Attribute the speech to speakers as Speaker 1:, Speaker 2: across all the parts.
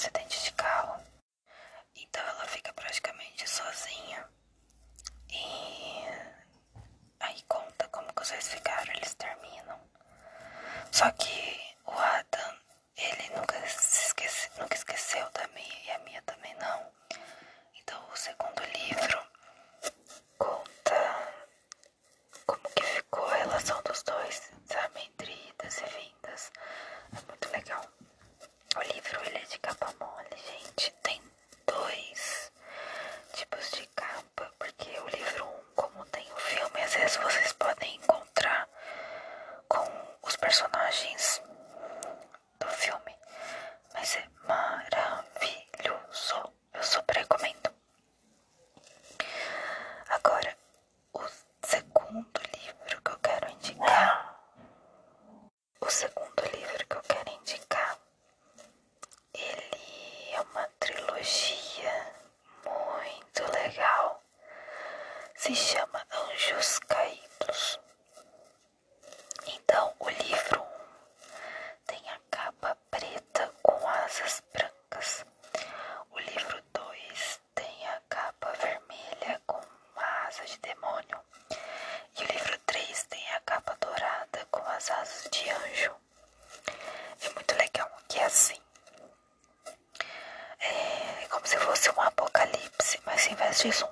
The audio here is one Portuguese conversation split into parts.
Speaker 1: acidente de carro. Então ela fica praticamente sozinha. E aí conta como que os dois ficaram, eles terminam. Só que o Adam, ele nunca, se esquece, nunca esqueceu da Mia e a Mia também não. Então o segundo livro conta como que ficou a relação dos dois. 这种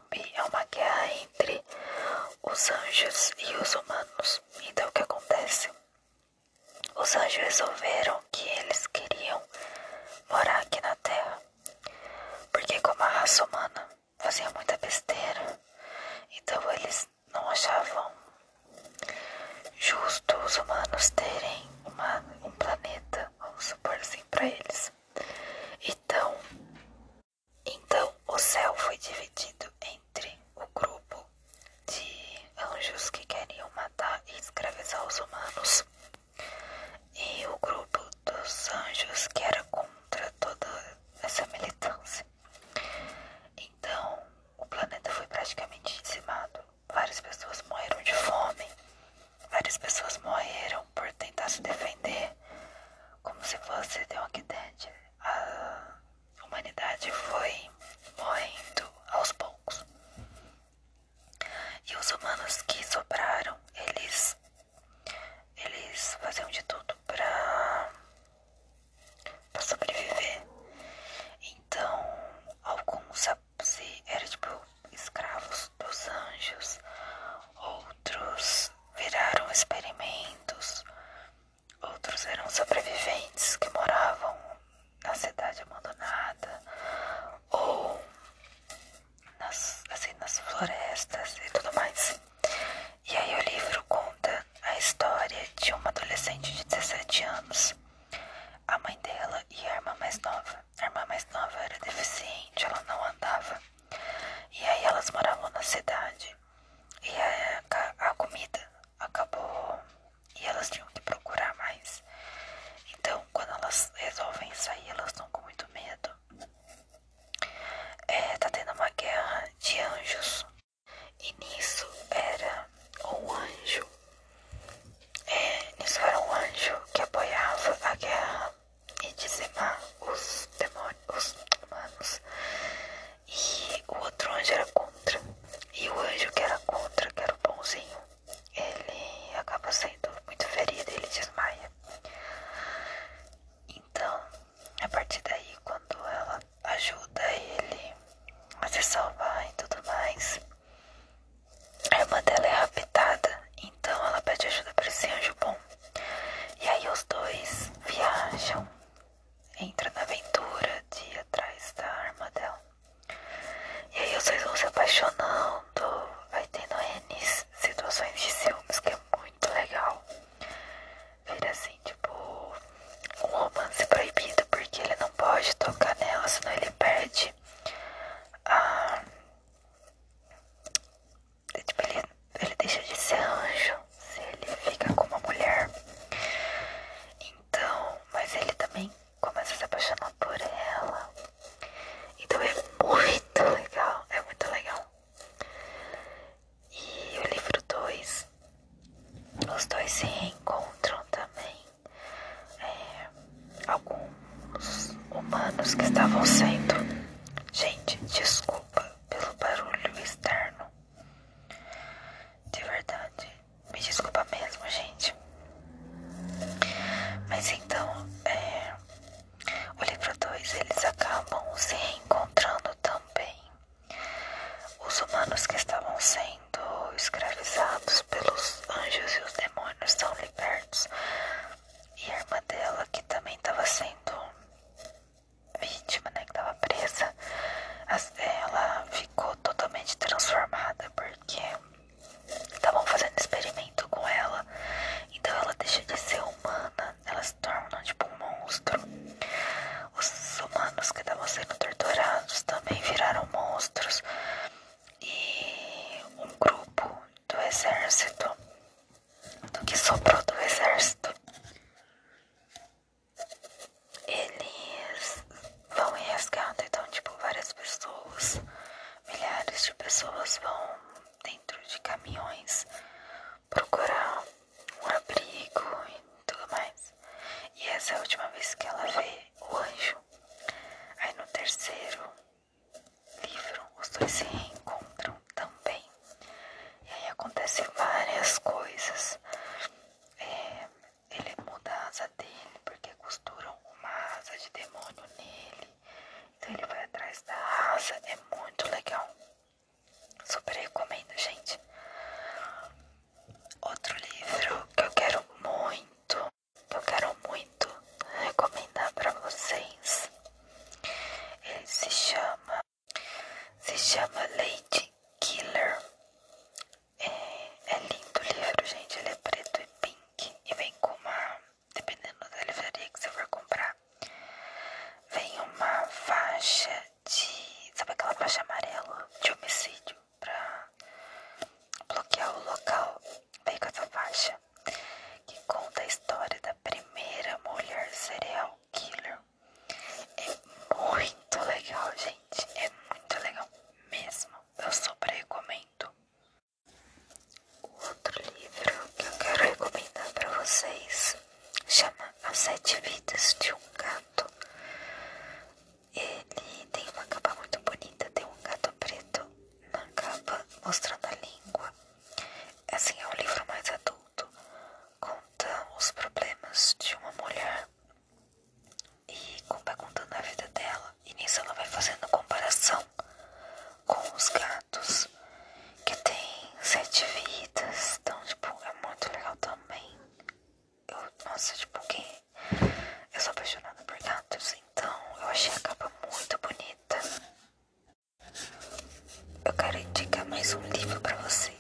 Speaker 1: quero indicar mais um livro pra vocês.